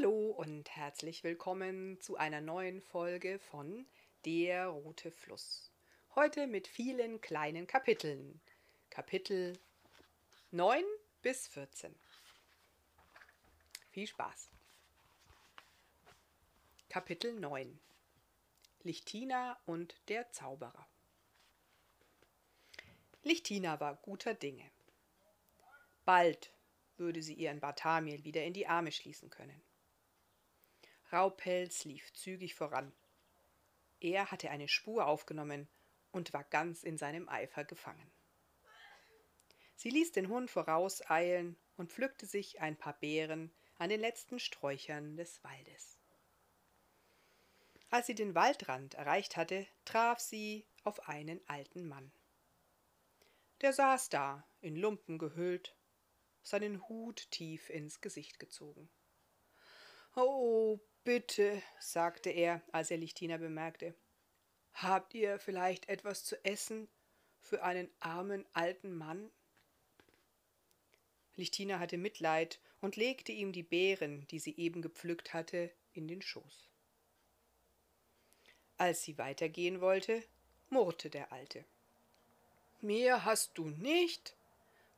Hallo und herzlich willkommen zu einer neuen Folge von Der rote Fluss. Heute mit vielen kleinen Kapiteln. Kapitel 9 bis 14. Viel Spaß. Kapitel 9 Lichtina und der Zauberer. Lichtina war guter Dinge. Bald würde sie ihren Bartamiel wieder in die Arme schließen können. Raupelz lief zügig voran. Er hatte eine Spur aufgenommen und war ganz in seinem Eifer gefangen. Sie ließ den Hund vorauseilen und pflückte sich ein paar Beeren an den letzten Sträuchern des Waldes. Als sie den Waldrand erreicht hatte, traf sie auf einen alten Mann. Der saß da, in Lumpen gehüllt, seinen Hut tief ins Gesicht gezogen. Oh, bitte, sagte er, als er Lichtina bemerkte. Habt ihr vielleicht etwas zu essen für einen armen alten Mann? Lichtina hatte Mitleid und legte ihm die Beeren, die sie eben gepflückt hatte, in den Schoß. Als sie weitergehen wollte, murrte der Alte. Mehr hast du nicht?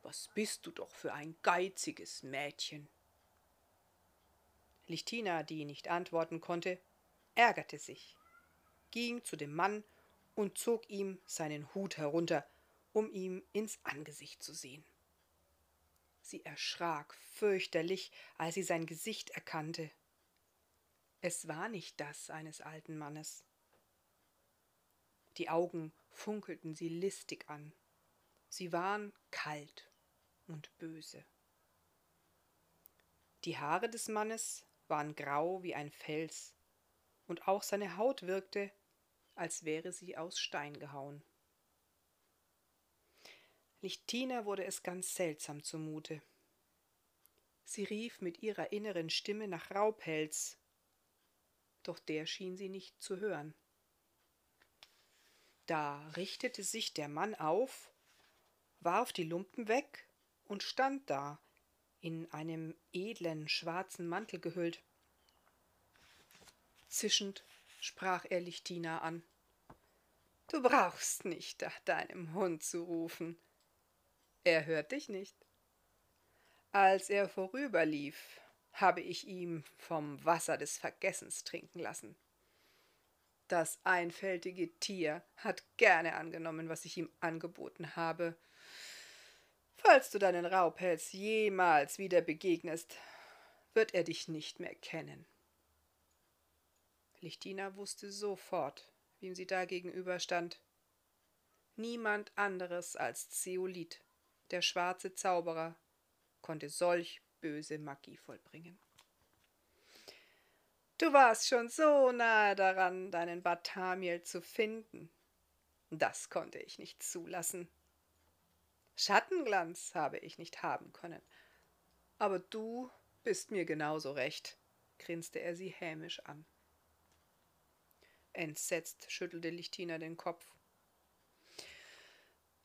Was bist du doch für ein geiziges Mädchen. Lichtina, die nicht antworten konnte, ärgerte sich, ging zu dem Mann und zog ihm seinen Hut herunter, um ihm ins Angesicht zu sehen. Sie erschrak fürchterlich, als sie sein Gesicht erkannte. Es war nicht das eines alten Mannes. Die Augen funkelten sie listig an. Sie waren kalt und böse. Die Haare des Mannes waren grau wie ein Fels, und auch seine Haut wirkte, als wäre sie aus Stein gehauen. Lichtina wurde es ganz seltsam zumute. Sie rief mit ihrer inneren Stimme nach Raubpelz, doch der schien sie nicht zu hören. Da richtete sich der Mann auf, warf die Lumpen weg und stand da, in einem edlen schwarzen Mantel gehüllt. Zischend sprach er Lichtina an. Du brauchst nicht nach deinem Hund zu rufen. Er hört dich nicht. Als er vorüberlief, habe ich ihm vom Wasser des Vergessens trinken lassen. Das einfältige Tier hat gerne angenommen, was ich ihm angeboten habe, Falls du deinen Raubpelz jemals wieder begegnest, wird er dich nicht mehr kennen. Lichtina wusste sofort, wem sie da gegenüberstand. Niemand anderes als Zeolit, der schwarze Zauberer, konnte solch böse Magie vollbringen. Du warst schon so nahe daran, deinen Bartamiel zu finden. Das konnte ich nicht zulassen. Schattenglanz habe ich nicht haben können. Aber du bist mir genauso recht, grinste er sie hämisch an. Entsetzt schüttelte Lichtina den Kopf.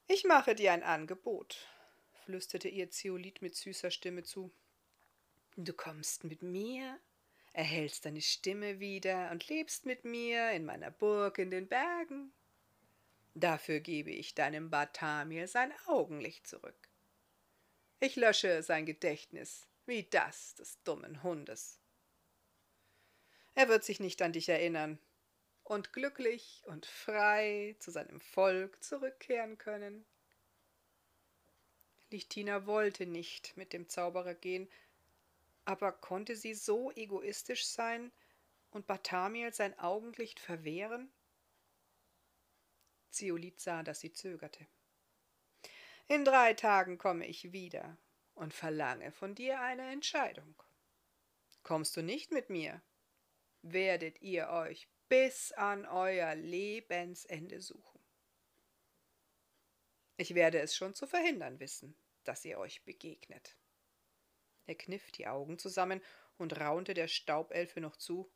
Ich mache dir ein Angebot, flüsterte ihr Zeolit mit süßer Stimme zu. Du kommst mit mir, erhältst deine Stimme wieder und lebst mit mir in meiner Burg in den Bergen. Dafür gebe ich deinem Bartamir sein Augenlicht zurück. Ich lösche sein Gedächtnis wie das des dummen Hundes. Er wird sich nicht an dich erinnern und glücklich und frei zu seinem Volk zurückkehren können. Lichtina wollte nicht mit dem Zauberer gehen, aber konnte sie so egoistisch sein und Bartamiel sein Augenlicht verwehren? Zeolit sah, dass sie zögerte. In drei Tagen komme ich wieder und verlange von dir eine Entscheidung. Kommst du nicht mit mir, werdet ihr euch bis an euer Lebensende suchen. Ich werde es schon zu verhindern wissen, dass ihr euch begegnet. Er kniff die Augen zusammen und raunte der Staubelfe noch zu.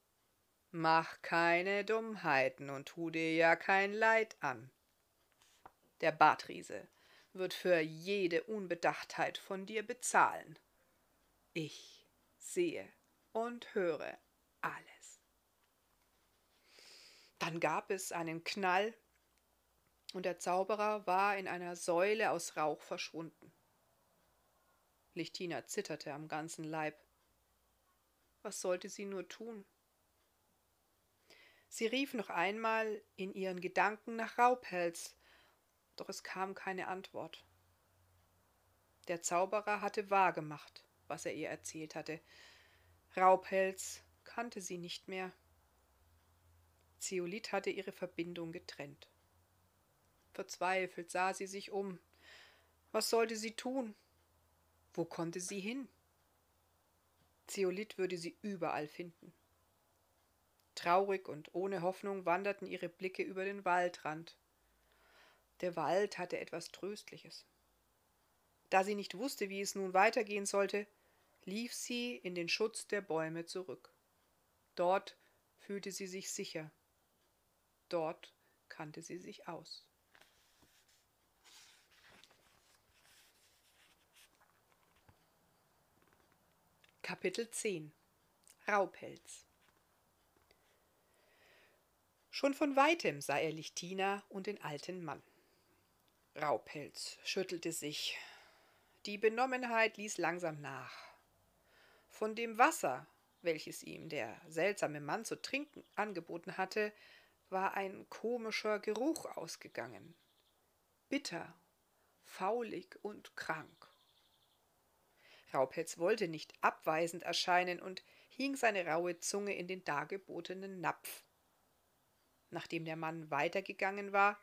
Mach keine Dummheiten und tu dir ja kein Leid an. Der Bartriese wird für jede Unbedachtheit von dir bezahlen. Ich sehe, und höre alles. Dann gab es einen Knall, und der Zauberer war in einer Säule aus Rauch verschwunden. Lichtina zitterte am ganzen Leib. Was sollte sie nur tun? Sie rief noch einmal in ihren Gedanken nach Raubhels, doch es kam keine Antwort. Der Zauberer hatte wahrgemacht, was er ihr erzählt hatte. Raubhels kannte sie nicht mehr. Zeolit hatte ihre Verbindung getrennt. Verzweifelt sah sie sich um. Was sollte sie tun? Wo konnte sie hin? Zeolit würde sie überall finden. Traurig und ohne Hoffnung wanderten ihre Blicke über den Waldrand. Der Wald hatte etwas Tröstliches. Da sie nicht wusste, wie es nun weitergehen sollte, lief sie in den Schutz der Bäume zurück. Dort fühlte sie sich sicher. Dort kannte sie sich aus. Kapitel 10 Raubpelz Schon von weitem sah er Lichtina und den alten Mann. Raubpelz schüttelte sich. Die Benommenheit ließ langsam nach. Von dem Wasser, welches ihm der seltsame Mann zu trinken angeboten hatte, war ein komischer Geruch ausgegangen. Bitter, faulig und krank. Raubpelz wollte nicht abweisend erscheinen und hing seine raue Zunge in den dargebotenen Napf. Nachdem der Mann weitergegangen war,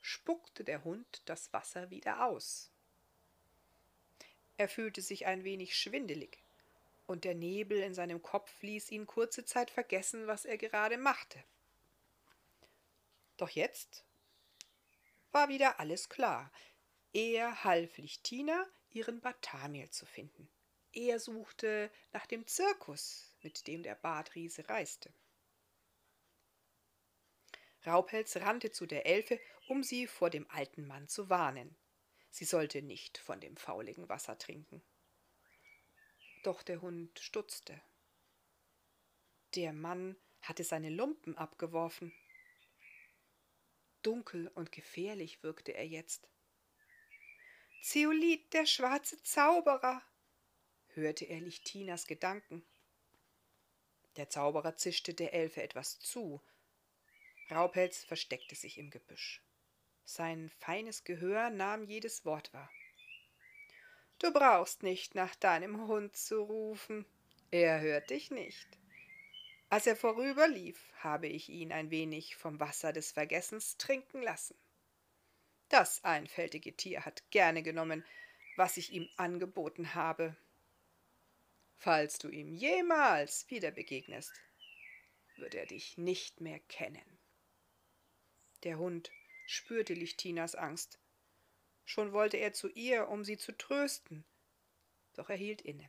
spuckte der Hund das Wasser wieder aus. Er fühlte sich ein wenig schwindelig, und der Nebel in seinem Kopf ließ ihn kurze Zeit vergessen, was er gerade machte. Doch jetzt war wieder alles klar. Er half Lichtina, ihren Bartamiel zu finden. Er suchte nach dem Zirkus, mit dem der Bartriese reiste. Raubpelz rannte zu der Elfe, um sie vor dem alten Mann zu warnen. Sie sollte nicht von dem fauligen Wasser trinken. Doch der Hund stutzte. Der Mann hatte seine Lumpen abgeworfen. Dunkel und gefährlich wirkte er jetzt. Zeolit, der schwarze Zauberer, hörte er Lichtinas Gedanken. Der Zauberer zischte der Elfe etwas zu. Raubpelz versteckte sich im Gebüsch. Sein feines Gehör nahm jedes Wort wahr. Du brauchst nicht nach deinem Hund zu rufen. Er hört dich nicht. Als er vorüberlief, habe ich ihn ein wenig vom Wasser des Vergessens trinken lassen. Das einfältige Tier hat gerne genommen, was ich ihm angeboten habe. Falls du ihm jemals wieder begegnest, wird er dich nicht mehr kennen. Der Hund spürte Lichtinas Angst. Schon wollte er zu ihr, um sie zu trösten, doch er hielt inne.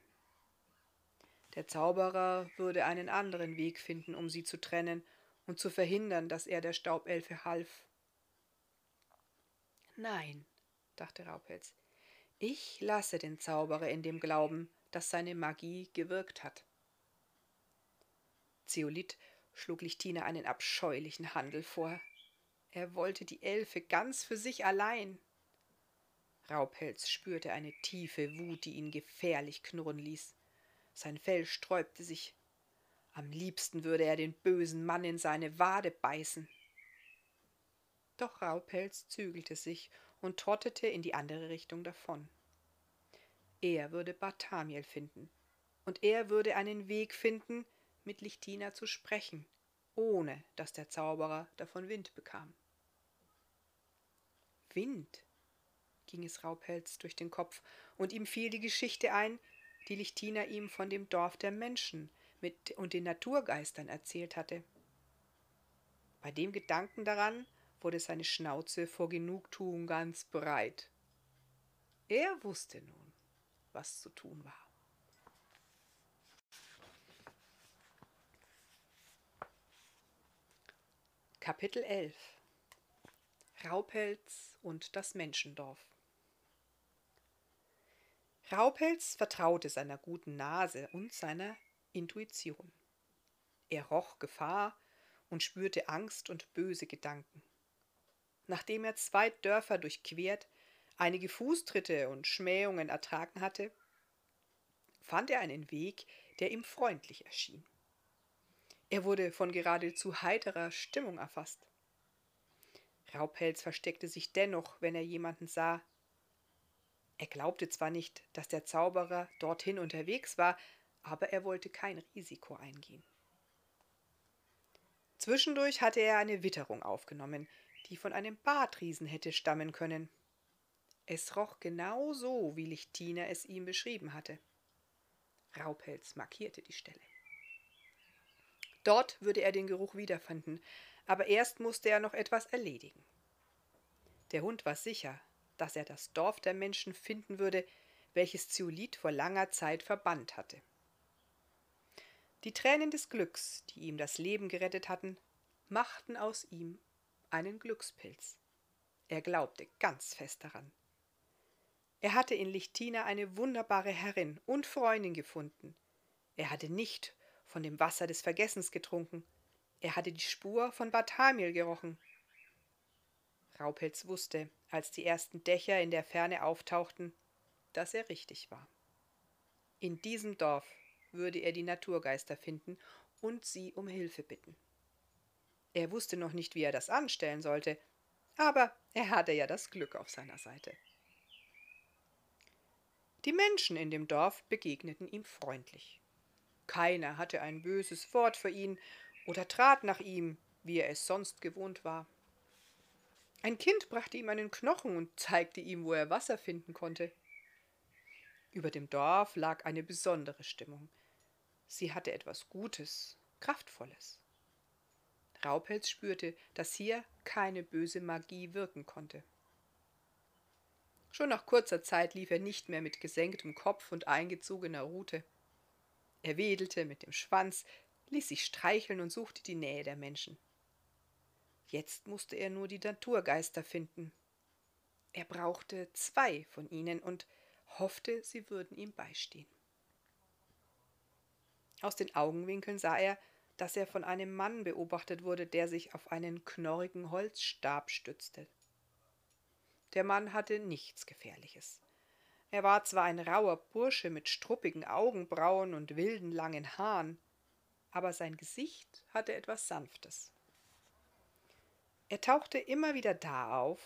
Der Zauberer würde einen anderen Weg finden, um sie zu trennen und zu verhindern, dass er der Staubelfe half. Nein, dachte Raubpelz, ich lasse den Zauberer in dem Glauben, dass seine Magie gewirkt hat. Zeolit schlug Lichtina einen abscheulichen Handel vor. Er wollte die Elfe ganz für sich allein. Raubpelz spürte eine tiefe Wut, die ihn gefährlich knurren ließ. Sein Fell sträubte sich. Am liebsten würde er den bösen Mann in seine Wade beißen. Doch Raubpelz zügelte sich und trottete in die andere Richtung davon. Er würde Bartamiel finden, und er würde einen Weg finden, mit Lichtina zu sprechen, ohne dass der Zauberer davon Wind bekam. Wind, ging es Raubpelz durch den Kopf, und ihm fiel die Geschichte ein, die Lichtina ihm von dem Dorf der Menschen mit und den Naturgeistern erzählt hatte. Bei dem Gedanken daran wurde seine Schnauze vor Genugtuung ganz breit. Er wusste nun, was zu tun war. Kapitel 11 Raupelz und das Menschendorf Raupelz vertraute seiner guten Nase und seiner Intuition. Er roch Gefahr und spürte Angst und böse Gedanken. Nachdem er zwei Dörfer durchquert, einige Fußtritte und Schmähungen ertragen hatte, fand er einen Weg, der ihm freundlich erschien. Er wurde von geradezu heiterer Stimmung erfasst. Raubpelz versteckte sich dennoch, wenn er jemanden sah. Er glaubte zwar nicht, dass der Zauberer dorthin unterwegs war, aber er wollte kein Risiko eingehen. Zwischendurch hatte er eine Witterung aufgenommen, die von einem Badriesen hätte stammen können. Es roch genau so, wie Lichtina es ihm beschrieben hatte. Raubpelz markierte die Stelle. Dort würde er den Geruch wiederfinden, aber erst musste er noch etwas erledigen. Der Hund war sicher, dass er das Dorf der Menschen finden würde, welches Zeolit vor langer Zeit verbannt hatte. Die Tränen des Glücks, die ihm das Leben gerettet hatten, machten aus ihm einen Glückspilz. Er glaubte ganz fest daran. Er hatte in Lichtina eine wunderbare Herrin und Freundin gefunden. Er hatte nicht von dem Wasser des Vergessens getrunken. Er hatte die Spur von Barthamiel gerochen. Raupelz wusste, als die ersten Dächer in der Ferne auftauchten, dass er richtig war. In diesem Dorf würde er die Naturgeister finden und sie um Hilfe bitten. Er wusste noch nicht, wie er das anstellen sollte, aber er hatte ja das Glück auf seiner Seite. Die Menschen in dem Dorf begegneten ihm freundlich. Keiner hatte ein böses Wort für ihn oder trat nach ihm, wie er es sonst gewohnt war. Ein Kind brachte ihm einen Knochen und zeigte ihm, wo er Wasser finden konnte. Über dem Dorf lag eine besondere Stimmung. Sie hatte etwas Gutes, Kraftvolles. Raupelz spürte, dass hier keine böse Magie wirken konnte. Schon nach kurzer Zeit lief er nicht mehr mit gesenktem Kopf und eingezogener Rute. Er wedelte mit dem Schwanz, ließ sich streicheln und suchte die Nähe der Menschen. Jetzt musste er nur die Naturgeister finden. Er brauchte zwei von ihnen und hoffte, sie würden ihm beistehen. Aus den Augenwinkeln sah er, dass er von einem Mann beobachtet wurde, der sich auf einen knorrigen Holzstab stützte. Der Mann hatte nichts Gefährliches. Er war zwar ein rauer Bursche mit struppigen Augenbrauen und wilden langen Haaren, aber sein Gesicht hatte etwas Sanftes. Er tauchte immer wieder da auf,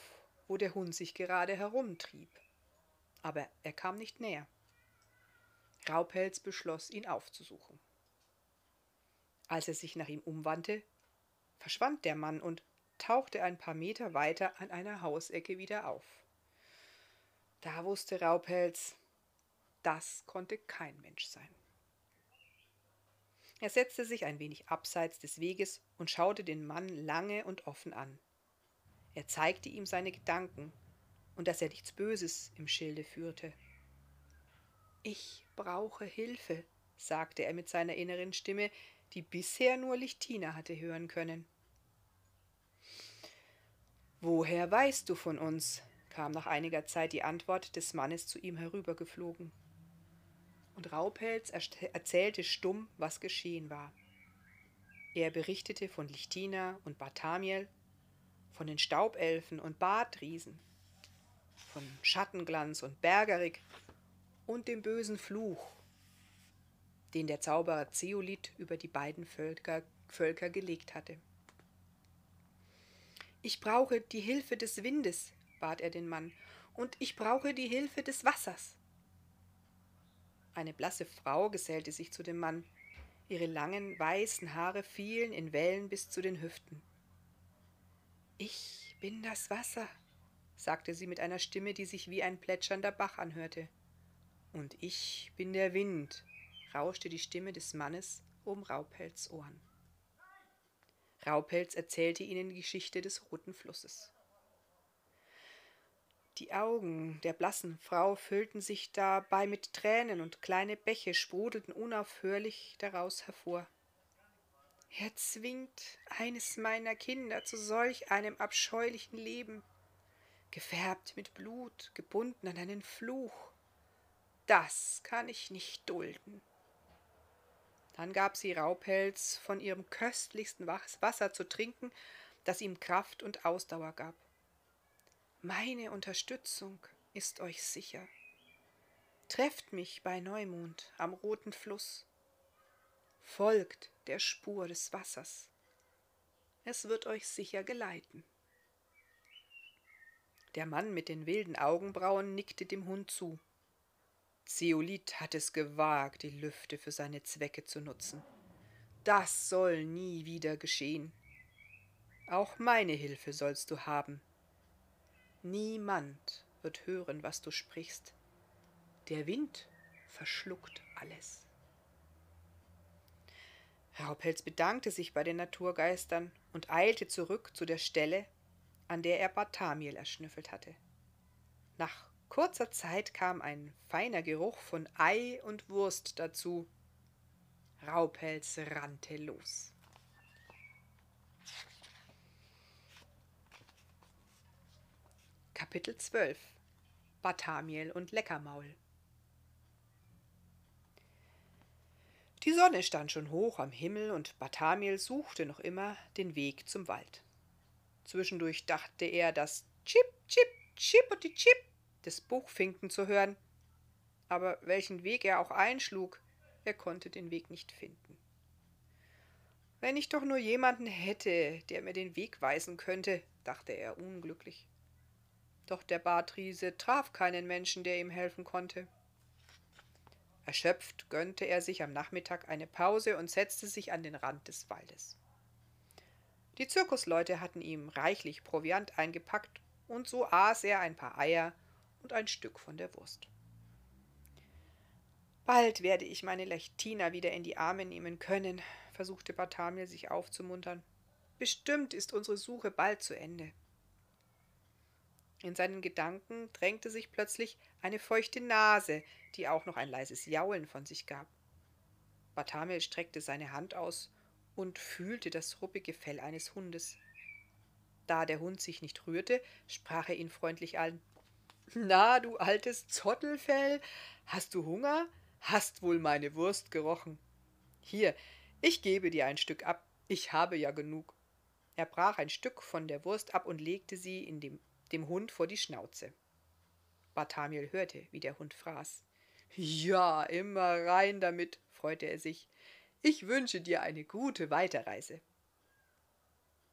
wo der Hund sich gerade herumtrieb, aber er kam nicht näher. Raupelz beschloss, ihn aufzusuchen. Als er sich nach ihm umwandte, verschwand der Mann und tauchte ein paar Meter weiter an einer Hausecke wieder auf. Da wusste Raupelz, das konnte kein Mensch sein. Er setzte sich ein wenig abseits des Weges und schaute den Mann lange und offen an. Er zeigte ihm seine Gedanken und dass er nichts Böses im Schilde führte. Ich brauche Hilfe, sagte er mit seiner inneren Stimme, die bisher nur Lichtina hatte hören können. Woher weißt du von uns? Kam nach einiger Zeit die Antwort des Mannes zu ihm herübergeflogen. Und Raupelz erzählte stumm, was geschehen war. Er berichtete von Lichtina und Barthamiel, von den Staubelfen und Badriesen, von Schattenglanz und Bergerik und dem bösen Fluch, den der Zauberer Zeolit über die beiden Völker, Völker gelegt hatte. Ich brauche die Hilfe des Windes, bat er den Mann, und ich brauche die Hilfe des Wassers. Eine blasse Frau gesellte sich zu dem Mann. Ihre langen, weißen Haare fielen in Wellen bis zu den Hüften. Ich bin das Wasser, sagte sie mit einer Stimme, die sich wie ein plätschernder Bach anhörte. Und ich bin der Wind, rauschte die Stimme des Mannes um Raupelz Ohren. Raupelz erzählte ihnen die Geschichte des Roten Flusses. Die Augen der blassen Frau füllten sich dabei mit Tränen und kleine Bäche sprudelten unaufhörlich daraus hervor. Er zwingt eines meiner Kinder zu solch einem abscheulichen Leben, gefärbt mit Blut, gebunden an einen Fluch. Das kann ich nicht dulden. Dann gab sie Raupelz von ihrem köstlichsten Wasser zu trinken, das ihm Kraft und Ausdauer gab. Meine Unterstützung ist euch sicher. Trefft mich bei Neumond am roten Fluss. Folgt der Spur des Wassers. Es wird euch sicher geleiten. Der Mann mit den wilden Augenbrauen nickte dem Hund zu. Zeolit hat es gewagt, die Lüfte für seine Zwecke zu nutzen. Das soll nie wieder geschehen. Auch meine Hilfe sollst du haben, Niemand wird hören, was du sprichst. Der Wind verschluckt alles. Raupelz bedankte sich bei den Naturgeistern und eilte zurück zu der Stelle, an der er Bartamiel erschnüffelt hatte. Nach kurzer Zeit kam ein feiner Geruch von Ei und Wurst dazu. Raupelz rannte los. Kapitel 12 Bartamiel und Leckermaul Die Sonne stand schon hoch am Himmel und Bartamiel suchte noch immer den Weg zum Wald. Zwischendurch dachte er, das Chip, Chip, Chippity Chip des Buchfinken zu hören. Aber welchen Weg er auch einschlug, er konnte den Weg nicht finden. Wenn ich doch nur jemanden hätte, der mir den Weg weisen könnte, dachte er unglücklich. Doch der Bartriese traf keinen Menschen, der ihm helfen konnte. Erschöpft gönnte er sich am Nachmittag eine Pause und setzte sich an den Rand des Waldes. Die Zirkusleute hatten ihm reichlich Proviant eingepackt, und so aß er ein paar Eier und ein Stück von der Wurst. Bald werde ich meine Lechtina wieder in die Arme nehmen können, versuchte Bartamir sich aufzumuntern. Bestimmt ist unsere Suche bald zu Ende. In seinen Gedanken drängte sich plötzlich eine feuchte Nase, die auch noch ein leises Jaulen von sich gab. Bartamel streckte seine Hand aus und fühlte das ruppige Fell eines Hundes. Da der Hund sich nicht rührte, sprach er ihn freundlich an. Na, du altes Zottelfell, hast du Hunger? Hast wohl meine Wurst gerochen. Hier, ich gebe dir ein Stück ab, ich habe ja genug. Er brach ein Stück von der Wurst ab und legte sie in dem dem Hund vor die Schnauze. Barthamiel hörte, wie der Hund fraß. Ja, immer rein damit, freute er sich. Ich wünsche dir eine gute Weiterreise.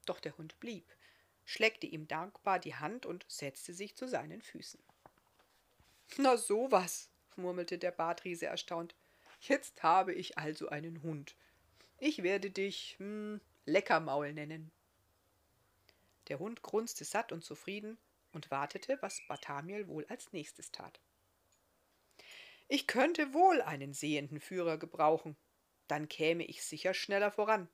Doch der Hund blieb, schleckte ihm dankbar die Hand und setzte sich zu seinen Füßen. Na sowas, murmelte der Bartriese erstaunt. Jetzt habe ich also einen Hund. Ich werde dich hm, Leckermaul nennen. Der Hund grunzte satt und zufrieden und wartete, was Barthamiel wohl als nächstes tat. Ich könnte wohl einen sehenden Führer gebrauchen, dann käme ich sicher schneller voran.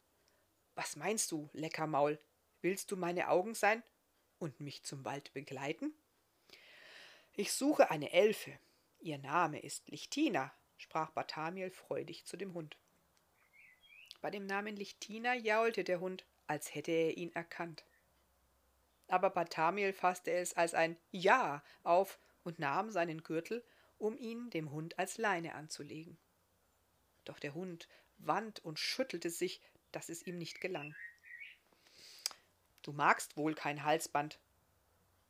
Was meinst du, Leckermaul? Willst du meine Augen sein und mich zum Wald begleiten? Ich suche eine Elfe. Ihr Name ist Lichtina, sprach Barthamiel freudig zu dem Hund. Bei dem Namen Lichtina jaulte der Hund, als hätte er ihn erkannt aber Barthamiel fasste es als ein Ja auf und nahm seinen Gürtel, um ihn dem Hund als Leine anzulegen. Doch der Hund wand und schüttelte sich, dass es ihm nicht gelang. Du magst wohl kein Halsband.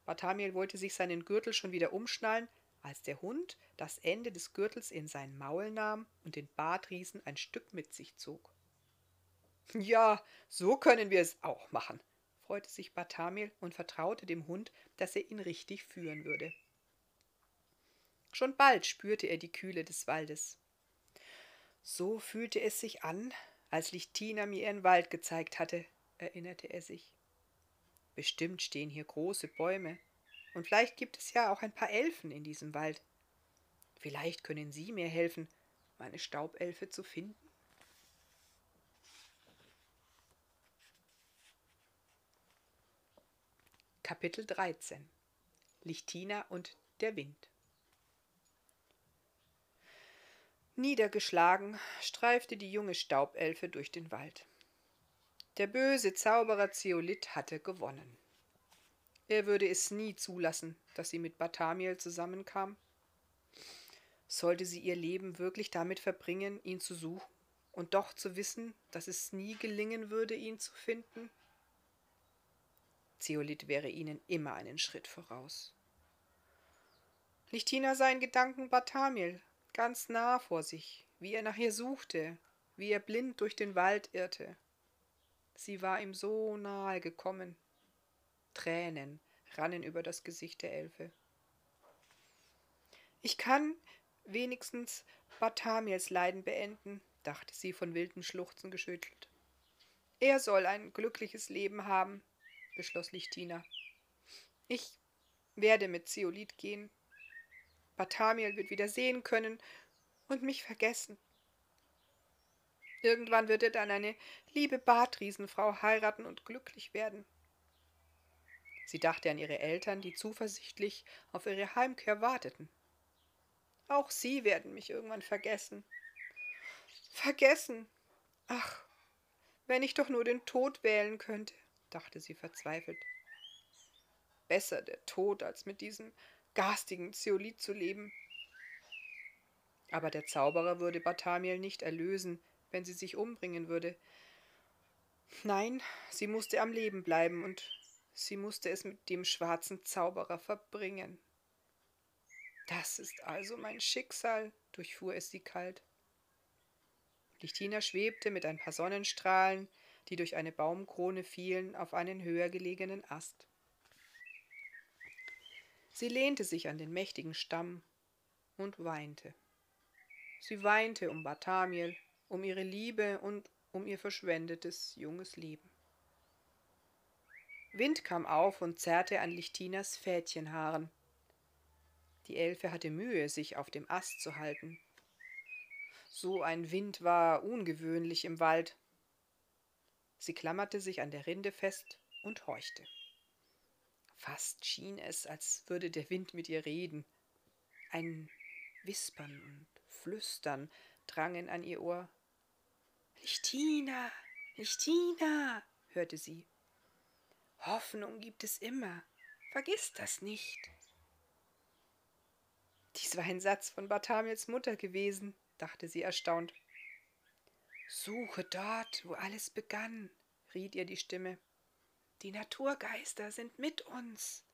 Barthamiel wollte sich seinen Gürtel schon wieder umschnallen, als der Hund das Ende des Gürtels in sein Maul nahm und den Bartriesen ein Stück mit sich zog. Ja, so können wir es auch machen, freute sich Bartamiel und vertraute dem Hund, dass er ihn richtig führen würde. Schon bald spürte er die Kühle des Waldes. So fühlte es sich an, als Lichtina mir ihren Wald gezeigt hatte, erinnerte er sich. Bestimmt stehen hier große Bäume, und vielleicht gibt es ja auch ein paar Elfen in diesem Wald. Vielleicht können Sie mir helfen, meine Staubelfe zu finden. Kapitel 13 Lichtina und der Wind Niedergeschlagen streifte die junge Staubelfe durch den Wald. Der böse Zauberer Zeolit hatte gewonnen. Er würde es nie zulassen, dass sie mit Barthamiel zusammenkam. Sollte sie ihr Leben wirklich damit verbringen, ihn zu suchen und doch zu wissen, dass es nie gelingen würde, ihn zu finden? Zeolit wäre ihnen immer einen Schritt voraus. Lichtina sah in Gedanken Bartamiel ganz nah vor sich, wie er nach ihr suchte, wie er blind durch den Wald irrte. Sie war ihm so nahe gekommen. Tränen rannen über das Gesicht der Elfe. Ich kann wenigstens Bartamiels Leiden beenden, dachte sie von wilden Schluchzen geschüttelt. Er soll ein glückliches Leben haben, beschloss Lichtina. Ich werde mit Zeolit gehen. Bartamiel wird wieder sehen können und mich vergessen. Irgendwann wird er dann eine liebe Badriesenfrau heiraten und glücklich werden. Sie dachte an ihre Eltern, die zuversichtlich auf ihre Heimkehr warteten. Auch sie werden mich irgendwann vergessen. Vergessen. Ach, wenn ich doch nur den Tod wählen könnte, dachte sie verzweifelt. Besser der Tod, als mit diesem garstigen Zeolit zu leben. Aber der Zauberer würde Bartamiel nicht erlösen, wenn sie sich umbringen würde. Nein, sie musste am Leben bleiben und sie musste es mit dem schwarzen Zauberer verbringen. Das ist also mein Schicksal, durchfuhr es sie kalt. Lichtina schwebte mit ein paar Sonnenstrahlen, die durch eine Baumkrone fielen, auf einen höher gelegenen Ast. Sie lehnte sich an den mächtigen Stamm und weinte. Sie weinte um Bartamiel, um ihre Liebe und um ihr verschwendetes junges Leben. Wind kam auf und zerrte an Lichtinas Fädchenhaaren. Die Elfe hatte Mühe, sich auf dem Ast zu halten. So ein Wind war ungewöhnlich im Wald. Sie klammerte sich an der Rinde fest und horchte. Fast schien es, als würde der Wind mit ihr reden. Ein Wispern und Flüstern drangen an ihr Ohr. Lichtina, Lichtina, hörte sie. Hoffnung gibt es immer. Vergiss das nicht. Dies war ein Satz von Bartamiels Mutter gewesen, dachte sie erstaunt. Suche dort, wo alles begann, riet ihr die Stimme. Die Naturgeister sind mit uns.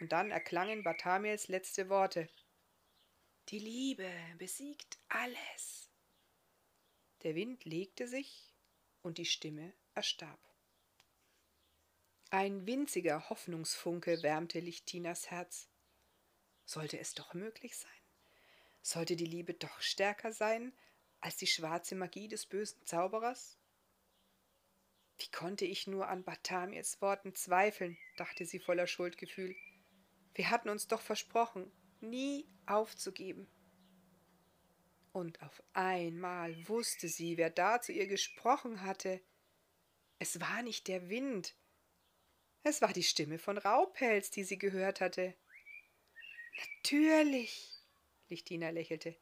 Und dann erklangen Bartamiels letzte Worte. Die Liebe besiegt alles. Der Wind legte sich und die Stimme erstarb. Ein winziger Hoffnungsfunke wärmte Lichtinas Herz. Sollte es doch möglich sein? Sollte die Liebe doch stärker sein als die schwarze Magie des bösen Zauberers? Wie konnte ich nur an Bartamiels Worten zweifeln, dachte sie voller Schuldgefühl. Wir hatten uns doch versprochen, nie aufzugeben. Und auf einmal wusste sie, wer da zu ihr gesprochen hatte. Es war nicht der Wind, es war die Stimme von Raupelz, die sie gehört hatte. Natürlich, Lichtina lächelte.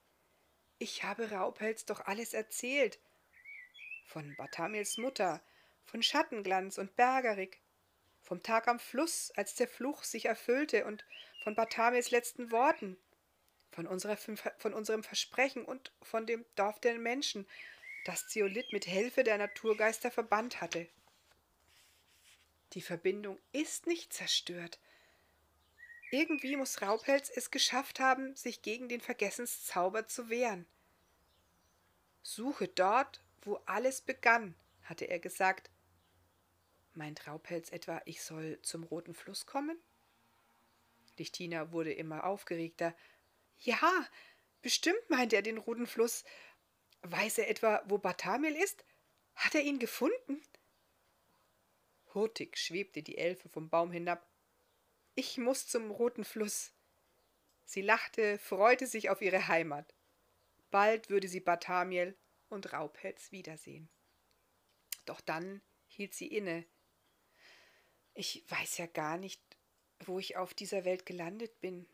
Ich habe Raupelz doch alles erzählt. Von Bartamils Mutter, von Schattenglanz und Bergerik, vom Tag am Fluss, als der Fluch sich erfüllte und von Bartamils letzten Worten, von, unserer, von unserem Versprechen und von dem Dorf der Menschen, das Zeolit mit Hilfe der Naturgeister verbannt hatte. Die Verbindung ist nicht zerstört. Irgendwie muss Raupelz es geschafft haben, sich gegen den Vergessenszauber zu wehren. Suche dort, wo alles begann, hatte er gesagt. Meint Raupelz etwa, ich soll zum roten Fluss kommen? Lichtina wurde immer aufgeregter. Ja, bestimmt meint er den roten Fluss. Weiß er etwa, wo Bartamil ist? Hat er ihn gefunden? Hurtig schwebte die Elfe vom Baum hinab. Ich muss zum roten Fluss. Sie lachte, freute sich auf ihre Heimat. Bald würde sie Bartamiel und Raubhetz wiedersehen. Doch dann hielt sie inne. Ich weiß ja gar nicht, wo ich auf dieser Welt gelandet bin.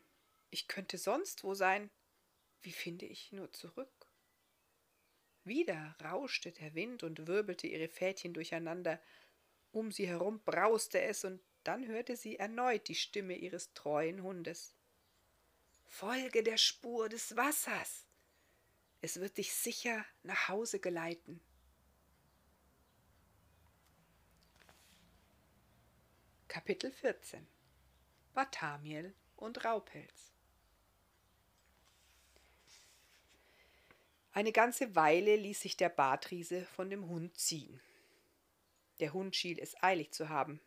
Ich könnte sonst wo sein. Wie finde ich nur zurück? Wieder rauschte der Wind und wirbelte ihre Fädchen durcheinander. Um sie herum brauste es, und dann hörte sie erneut die Stimme ihres treuen Hundes. Folge der Spur des Wassers. Es wird dich sicher nach Hause geleiten. Kapitel 14 Bartamiel und Raupelz Eine ganze Weile ließ sich der Bartriese von dem Hund ziehen. Der Hund schien es eilig zu haben.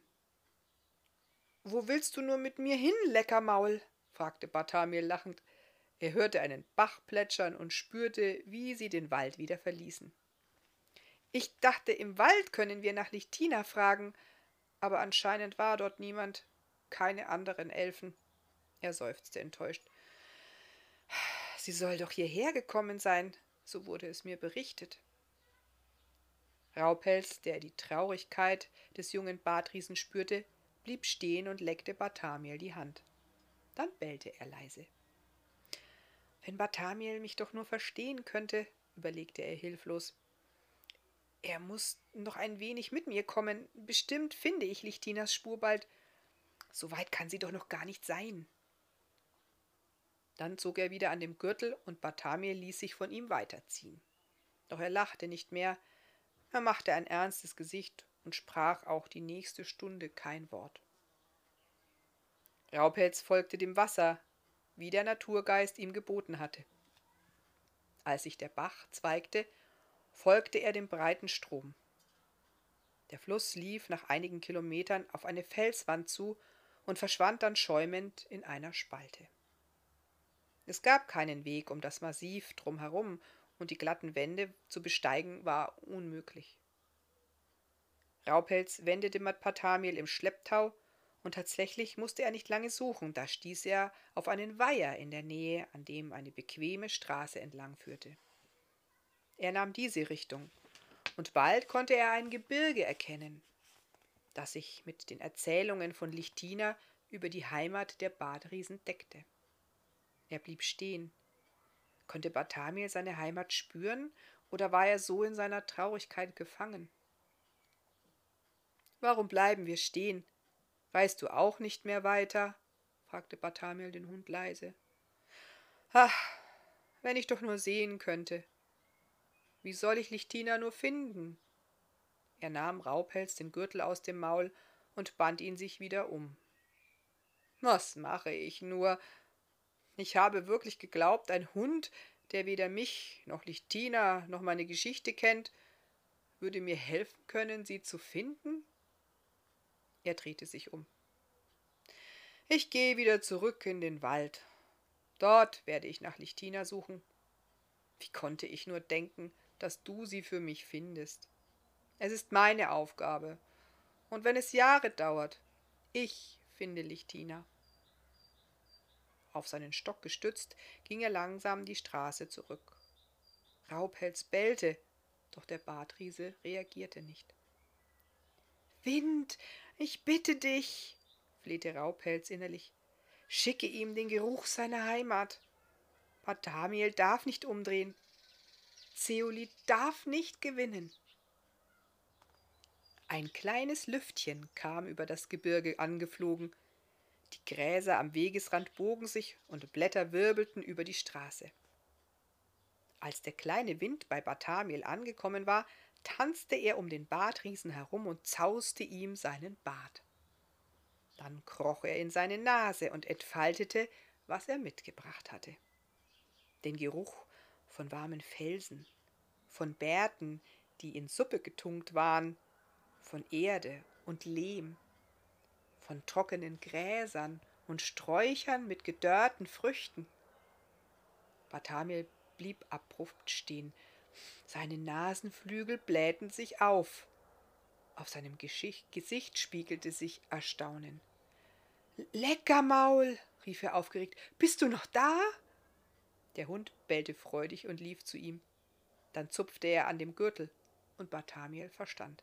Wo willst du nur mit mir hin, Leckermaul? fragte Bartamiel lachend. Er hörte einen Bach plätschern und spürte, wie sie den Wald wieder verließen. Ich dachte, im Wald können wir nach Lichtina fragen, aber anscheinend war dort niemand, keine anderen Elfen. Er seufzte enttäuscht. Sie soll doch hierher gekommen sein, so wurde es mir berichtet. Raupelz, der die Traurigkeit des jungen Bartriesen spürte, blieb stehen und leckte Bartamiel die Hand. Dann bellte er leise. Wenn Bartamiel mich doch nur verstehen könnte, überlegte er hilflos. Er muss noch ein wenig mit mir kommen. Bestimmt finde ich Lichtinas Spur bald. So weit kann sie doch noch gar nicht sein. Dann zog er wieder an dem Gürtel und Bartamiel ließ sich von ihm weiterziehen. Doch er lachte nicht mehr, er machte ein ernstes Gesicht und sprach auch die nächste Stunde kein Wort. Raupelz folgte dem Wasser, wie der Naturgeist ihm geboten hatte. Als sich der Bach zweigte, folgte er dem breiten Strom. Der Fluss lief nach einigen Kilometern auf eine Felswand zu und verschwand dann schäumend in einer Spalte. Es gab keinen Weg um das Massiv drumherum, und die glatten Wände zu besteigen war unmöglich. Raupelz wendete Patamiel im Schlepptau, und tatsächlich musste er nicht lange suchen, da stieß er auf einen Weiher in der Nähe, an dem eine bequeme Straße entlang führte. Er nahm diese Richtung, und bald konnte er ein Gebirge erkennen, das sich mit den Erzählungen von Lichtina über die Heimat der Badriesen deckte. Er blieb stehen. Konnte Bartamiel seine Heimat spüren, oder war er so in seiner Traurigkeit gefangen? Warum bleiben wir stehen? Weißt du auch nicht mehr weiter? fragte Bartamiel den Hund leise. Ach, wenn ich doch nur sehen könnte. Wie soll ich Lichtina nur finden? Er nahm Raupelz den Gürtel aus dem Maul und band ihn sich wieder um. Was mache ich nur? Ich habe wirklich geglaubt, ein Hund, der weder mich noch Lichtina noch meine Geschichte kennt, würde mir helfen können, sie zu finden? Er drehte sich um. Ich gehe wieder zurück in den Wald. Dort werde ich nach Lichtina suchen. Wie konnte ich nur denken, dass du sie für mich findest. Es ist meine Aufgabe. Und wenn es Jahre dauert, ich finde Lichtina. Auf seinen Stock gestützt, ging er langsam die Straße zurück. Raubpelz bellte, doch der Bartriese reagierte nicht. Wind, ich bitte dich, flehte Raubpelz innerlich, schicke ihm den Geruch seiner Heimat. Bartamiel darf nicht umdrehen. Zeoli darf nicht gewinnen. Ein kleines Lüftchen kam über das Gebirge angeflogen. Die Gräser am Wegesrand bogen sich und Blätter wirbelten über die Straße. Als der kleine Wind bei Bartamiel angekommen war, tanzte er um den Bartriesen herum und zauste ihm seinen Bart. Dann kroch er in seine Nase und entfaltete, was er mitgebracht hatte. Den Geruch von warmen Felsen, von Bärten, die in Suppe getunkt waren, von Erde und Lehm, von trockenen Gräsern und Sträuchern mit gedörrten Früchten. Bartamiel blieb abrupt stehen. Seine Nasenflügel blähten sich auf. Auf seinem Geschicht, Gesicht spiegelte sich Erstaunen. Leckermaul, rief er aufgeregt, bist du noch da? Der Hund bellte freudig und lief zu ihm. Dann zupfte er an dem Gürtel, und Bartamiel verstand.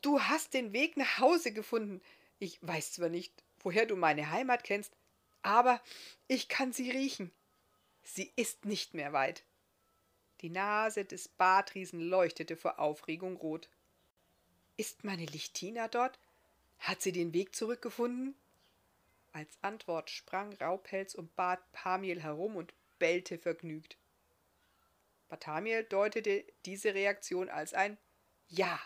Du hast den Weg nach Hause gefunden. Ich weiß zwar nicht, woher du meine Heimat kennst, aber ich kann sie riechen. Sie ist nicht mehr weit. Die Nase des Bartriesen leuchtete vor Aufregung rot. Ist meine Lichtina dort? Hat sie den Weg zurückgefunden? Als Antwort sprang Raupelz um Bart Pamiel herum und bellte vergnügt. Barthamiel deutete diese Reaktion als ein Ja.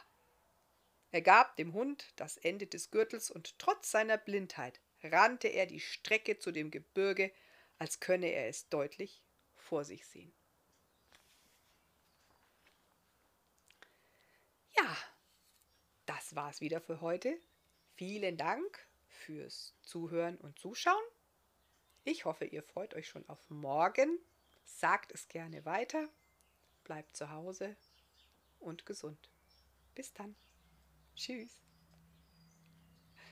Er gab dem Hund das Ende des Gürtels und trotz seiner Blindheit rannte er die Strecke zu dem Gebirge, als könne er es deutlich vor sich sehen. Ja, das war's wieder für heute. Vielen Dank fürs Zuhören und Zuschauen. Ich hoffe, ihr freut euch schon auf morgen. Sagt es gerne weiter. Bleibt zu Hause und gesund. Bis dann. Tschüss.